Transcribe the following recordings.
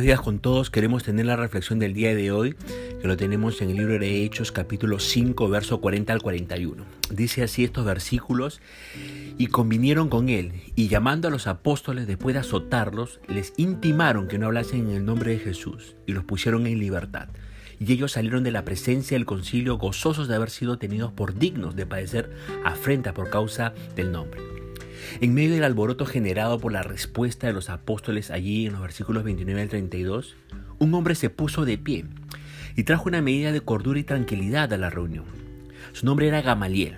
Días con todos. Queremos tener la reflexión del día de hoy, que lo tenemos en el libro de Hechos, capítulo 5, verso 40 al 41. Dice así estos versículos, y convinieron con él, y llamando a los apóstoles después de azotarlos, les intimaron que no hablasen en el nombre de Jesús, y los pusieron en libertad. Y ellos salieron de la presencia del concilio gozosos de haber sido tenidos por dignos de padecer afrenta por causa del nombre. En medio del alboroto generado por la respuesta de los apóstoles allí en los versículos 29 al 32, un hombre se puso de pie y trajo una medida de cordura y tranquilidad a la reunión. Su nombre era Gamaliel.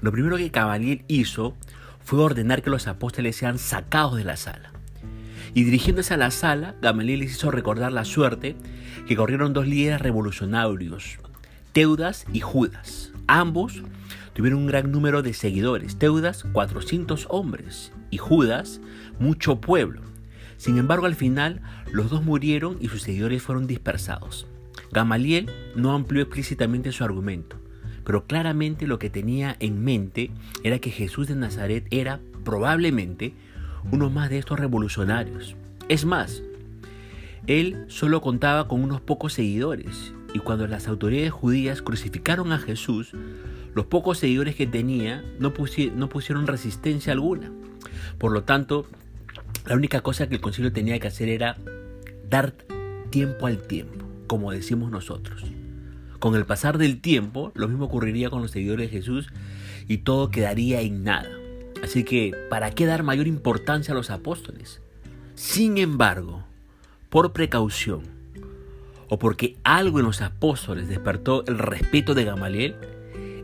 Lo primero que Gamaliel hizo fue ordenar que los apóstoles sean sacados de la sala. Y dirigiéndose a la sala, Gamaliel les hizo recordar la suerte que corrieron dos líderes revolucionarios, Teudas y Judas. Ambos tuvieron un gran número de seguidores. Teudas, 400 hombres, y Judas, mucho pueblo. Sin embargo, al final, los dos murieron y sus seguidores fueron dispersados. Gamaliel no amplió explícitamente su argumento, pero claramente lo que tenía en mente era que Jesús de Nazaret era probablemente uno más de estos revolucionarios. Es más, él solo contaba con unos pocos seguidores, y cuando las autoridades judías crucificaron a Jesús, los pocos seguidores que tenía no, pusieron resistencia alguna. Por lo tanto, la única cosa que el concilio tenía que hacer era dar tiempo al tiempo, como decimos nosotros. Con el pasar del tiempo, lo mismo ocurriría con los seguidores de Jesús y todo quedaría en nada. Así que, ¿para qué dar mayor importancia a los apóstoles? Sin embargo, por precaución, o porque algo en los apóstoles despertó el respeto de Gamaliel,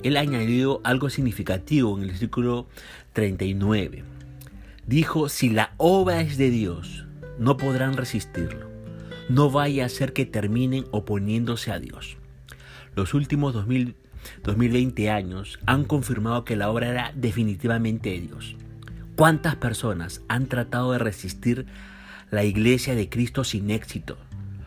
él ha añadido algo significativo en el versículo 39. Dijo, si la obra es de Dios, no podrán resistirlo. No vaya a ser que terminen oponiéndose a Dios. Los últimos 2020 años han confirmado que la obra era definitivamente de Dios. ¿Cuántas personas han tratado de resistir la iglesia de Cristo sin éxito?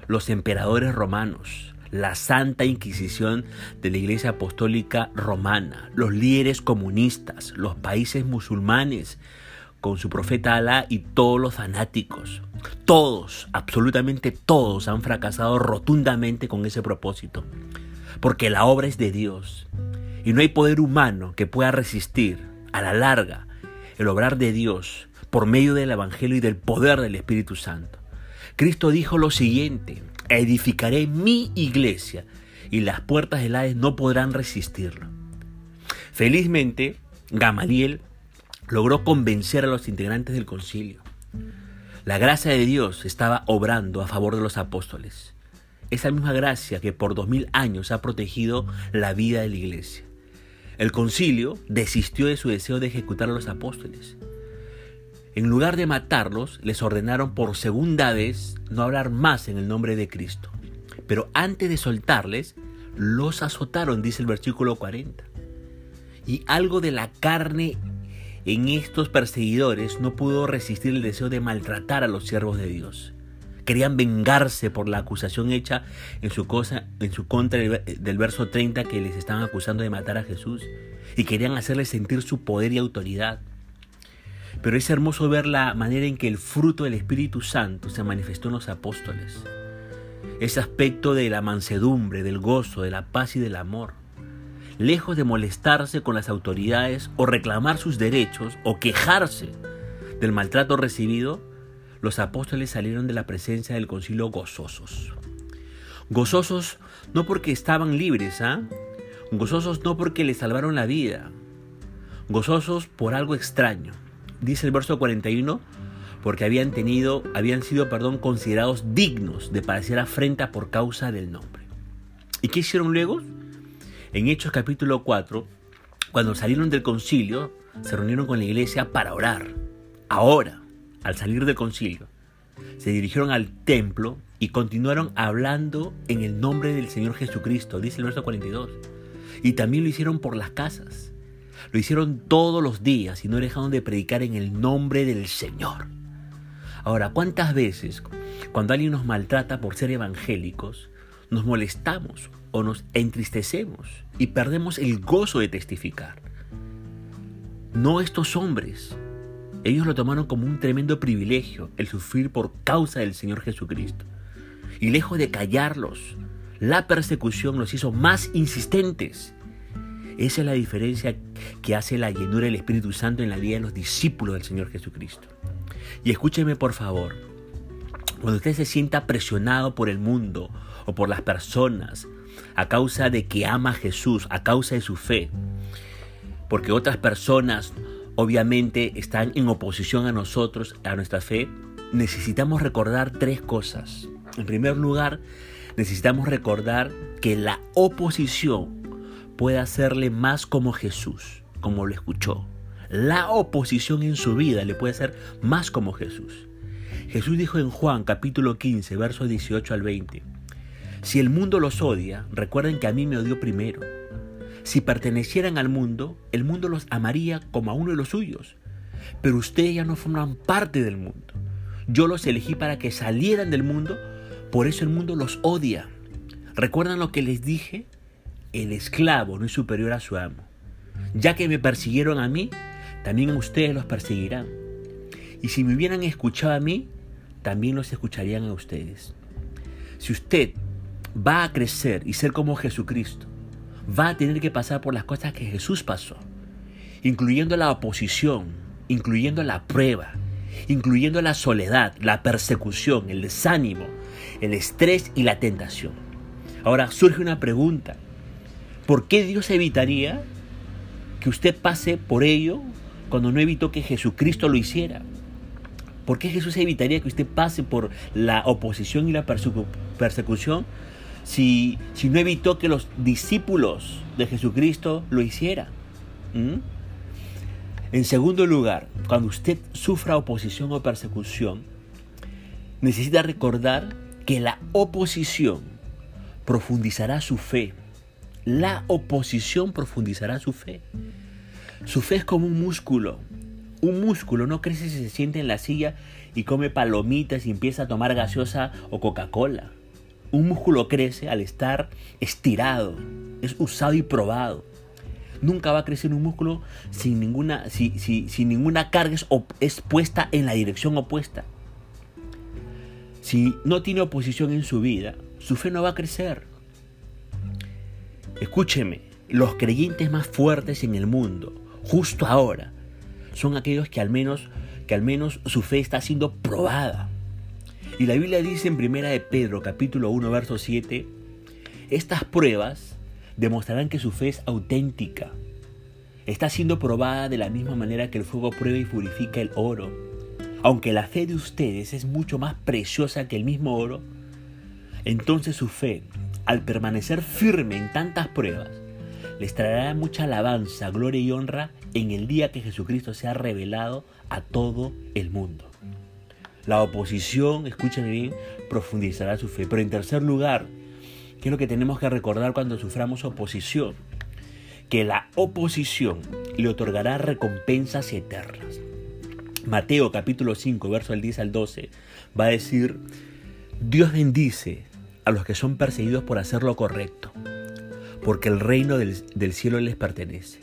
Los emperadores romanos, la Santa Inquisición de la Iglesia Apostólica Romana, los líderes comunistas, los países musulmanes, con su profeta Alá y todos los fanáticos. Todos, absolutamente todos han fracasado rotundamente con ese propósito. Porque la obra es de Dios. Y no hay poder humano que pueda resistir a la larga el obrar de Dios por medio del Evangelio y del poder del Espíritu Santo. Cristo dijo lo siguiente, edificaré mi iglesia y las puertas del Hades no podrán resistirlo. Felizmente, Gamaliel logró convencer a los integrantes del concilio. La gracia de Dios estaba obrando a favor de los apóstoles. Esa misma gracia que por dos mil años ha protegido la vida de la iglesia. El concilio desistió de su deseo de ejecutar a los apóstoles en lugar de matarlos, les ordenaron por segunda vez no hablar más en el nombre de Cristo. Pero antes de soltarles, los azotaron, dice el versículo 40. Y algo de la carne en estos perseguidores no pudo resistir el deseo de maltratar a los siervos de Dios. Querían vengarse por la acusación hecha en su, en su contra del verso 30 que les estaban acusando de matar a Jesús. Y querían hacerles sentir su poder y autoridad. Pero es hermoso ver la manera en que el fruto del Espíritu Santo se manifestó en los apóstoles. Ese aspecto de la mansedumbre, del gozo, de la paz y del amor. Lejos de molestarse con las autoridades o reclamar sus derechos o quejarse del maltrato recibido, los apóstoles salieron de la presencia del concilio gozosos. Gozosos no porque estaban libres, ¿ah? Gozosos no porque les salvaron la vida. Gozosos por algo extraño dice el verso 41, porque habían tenido, habían sido, perdón, considerados dignos de padecer afrenta por causa del nombre. ¿Y qué hicieron luego? En Hechos capítulo 4, cuando salieron del concilio, se reunieron con la iglesia para orar. Ahora, al salir del concilio, se dirigieron al templo y continuaron hablando en el nombre del Señor Jesucristo, dice el verso 42. Y también lo hicieron por las casas lo hicieron todos los días y no dejaron de predicar en el nombre del Señor. Ahora, ¿cuántas veces cuando alguien nos maltrata por ser evangélicos, nos molestamos o nos entristecemos y perdemos el gozo de testificar? No estos hombres. Ellos lo tomaron como un tremendo privilegio el sufrir por causa del Señor Jesucristo. Y lejos de callarlos, la persecución los hizo más insistentes. Esa es la diferencia que hace la llenura del Espíritu Santo en la vida de los discípulos del Señor Jesucristo. Y escúcheme por favor, cuando usted se sienta presionado por el mundo o por las personas a causa de que ama a Jesús, a causa de su fe, porque otras personas obviamente están en oposición a nosotros, a nuestra fe, necesitamos recordar tres cosas. En primer lugar, necesitamos recordar que la oposición puede hacerle más como Jesús, como lo escuchó. La oposición en su vida le puede hacer más como Jesús. Jesús dijo en Juan capítulo 15, versos 18 al 20, Si el mundo los odia, recuerden que a mí me odió primero. Si pertenecieran al mundo, el mundo los amaría como a uno de los suyos. Pero ustedes ya no forman parte del mundo. Yo los elegí para que salieran del mundo, por eso el mundo los odia. ¿Recuerdan lo que les dije? El esclavo no es superior a su amo. Ya que me persiguieron a mí, también a ustedes los perseguirán. Y si me hubieran escuchado a mí, también los escucharían a ustedes. Si usted va a crecer y ser como Jesucristo, va a tener que pasar por las cosas que Jesús pasó, incluyendo la oposición, incluyendo la prueba, incluyendo la soledad, la persecución, el desánimo, el estrés y la tentación. Ahora surge una pregunta. ¿Por qué Dios evitaría que usted pase por ello cuando no evitó que Jesucristo lo hiciera? ¿Por qué Jesús evitaría que usted pase por la oposición y la persecución si, si no evitó que los discípulos de Jesucristo lo hicieran? ¿Mm? En segundo lugar, cuando usted sufra oposición o persecución, necesita recordar que la oposición profundizará su fe. La oposición profundizará su fe. Su fe es como un músculo. Un músculo no crece si se siente en la silla y come palomitas y empieza a tomar gaseosa o Coca-Cola. Un músculo crece al estar estirado, es usado y probado. Nunca va a crecer un músculo sin ninguna, si, ninguna carga es, puesta en la dirección opuesta. Si no tiene oposición en su vida, su fe no va a crecer. Escúcheme, los creyentes más fuertes en el mundo, justo ahora, son aquellos que al menos, que al menos su fe está siendo probada. Y la Biblia dice en Primera de Pedro, capítulo 1, verso 7, estas pruebas demostrarán que su fe es auténtica. Está siendo probada de la misma manera que el fuego prueba y purifica el oro. Aunque la fe de ustedes es mucho más preciosa que el mismo oro, entonces su fe, al permanecer firme en tantas pruebas, les traerá mucha alabanza, gloria y honra en el día que Jesucristo sea revelado a todo el mundo. La oposición, escúchame bien, profundizará su fe. Pero en tercer lugar, ¿qué es lo que tenemos que recordar cuando suframos oposición? Que la oposición le otorgará recompensas eternas. Mateo capítulo 5, verso del 10 al 12, va a decir, Dios bendice a los que son perseguidos por hacer lo correcto, porque el reino del, cielo les pertenece.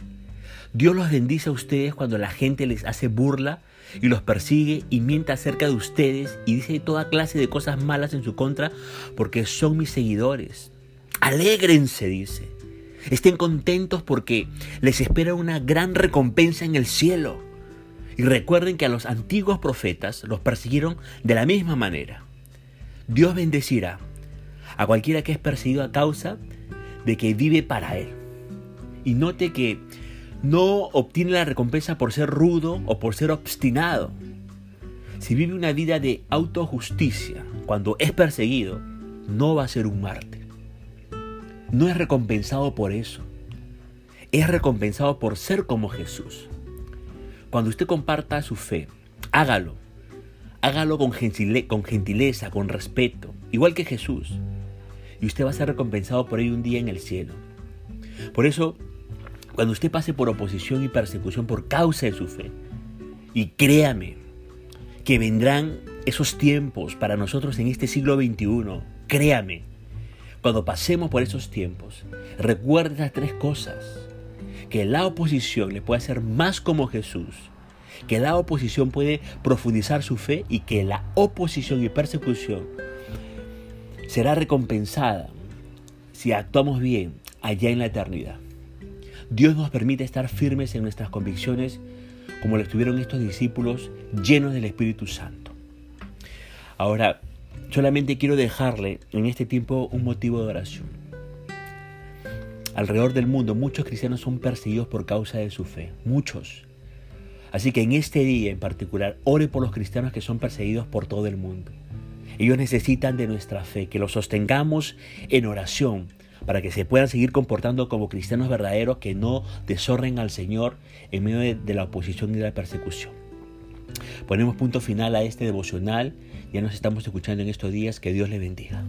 Dios los bendice a ustedes cuando la gente les hace burla y los persigue y miente acerca de ustedes y dice toda clase de cosas malas en su contra porque son mis seguidores. Alégrense, dice. Estén contentos porque les espera una gran recompensa en el cielo. Y recuerden que a los antiguos profetas los persiguieron de la misma manera. Dios bendecirá a cualquiera que es perseguido a causa de que vive para Él. Y note que no obtiene la recompensa por ser rudo o por ser obstinado. Si vive una vida de autojusticia cuando es perseguido, no va a ser un mártir. No es recompensado por eso. Es recompensado por ser como Jesús. Cuando usted comparta su fe, hágalo. Hágalo con, con gentileza, con respeto, igual que Jesús. Y usted va a ser recompensado por ello un día en el cielo. Por eso cuando usted pase por oposición y persecución por causa de su fe, y créame que vendrán esos tiempos para nosotros en este siglo XXI, créame, cuando pasemos por esos tiempos, recuerde tres cosas, que la oposición le puede hacer más como Jesús, que la oposición puede profundizar su fe y que la oposición y persecución será recompensada si actuamos bien allá en la eternidad. Dios nos permite estar firmes en nuestras convicciones como lo estuvieron estos discípulos llenos del Espíritu Santo. Ahora, solamente quiero dejarle en este tiempo un motivo de oración. Alrededor del mundo muchos cristianos son perseguidos por causa de su fe, muchos. Así que en este día en particular, ore por los cristianos que son perseguidos por todo el mundo. Ellos necesitan de nuestra fe, que los sostengamos en oración para que se puedan seguir comportando como cristianos verdaderos que no deshonren al Señor en medio de, la oposición y de la persecución. Ponemos punto final a este devocional. Ya nos estamos escuchando en estos días. Que Dios le bendiga.